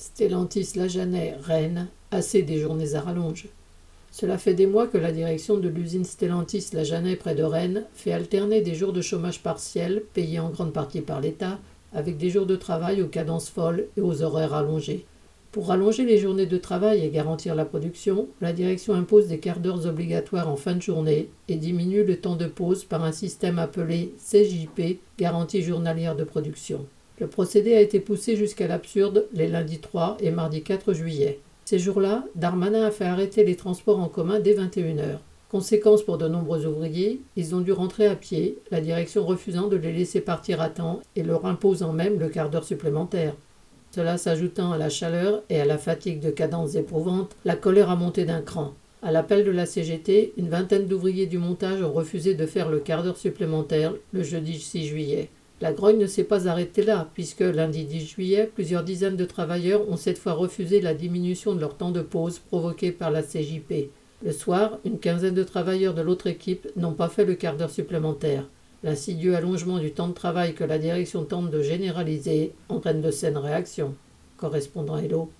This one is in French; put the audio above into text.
Stellantis Lajanais, Rennes, assez des journées à rallonge. Cela fait des mois que la direction de l'usine Stellantis Lajanais près de Rennes fait alterner des jours de chômage partiel, payés en grande partie par l'État, avec des jours de travail aux cadences folles et aux horaires allongés. Pour rallonger les journées de travail et garantir la production, la direction impose des quarts d'heure obligatoires en fin de journée et diminue le temps de pause par un système appelé CJP, garantie journalière de production. Le procédé a été poussé jusqu'à l'absurde les lundis 3 et mardi 4 juillet. Ces jours-là, Darmanin a fait arrêter les transports en commun dès 21h. Conséquence pour de nombreux ouvriers, ils ont dû rentrer à pied, la direction refusant de les laisser partir à temps et leur imposant même le quart d'heure supplémentaire. Cela s'ajoutant à la chaleur et à la fatigue de cadences éprouvantes, la colère a monté d'un cran. À l'appel de la CGT, une vingtaine d'ouvriers du montage ont refusé de faire le quart d'heure supplémentaire le jeudi 6 juillet. La grogne ne s'est pas arrêtée là, puisque lundi 10 juillet, plusieurs dizaines de travailleurs ont cette fois refusé la diminution de leur temps de pause provoquée par la CJP. Le soir, une quinzaine de travailleurs de l'autre équipe n'ont pas fait le quart d'heure supplémentaire. L'insidieux allongement du temps de travail que la direction tente de généraliser entraîne de saines réactions. Correspondant Hello.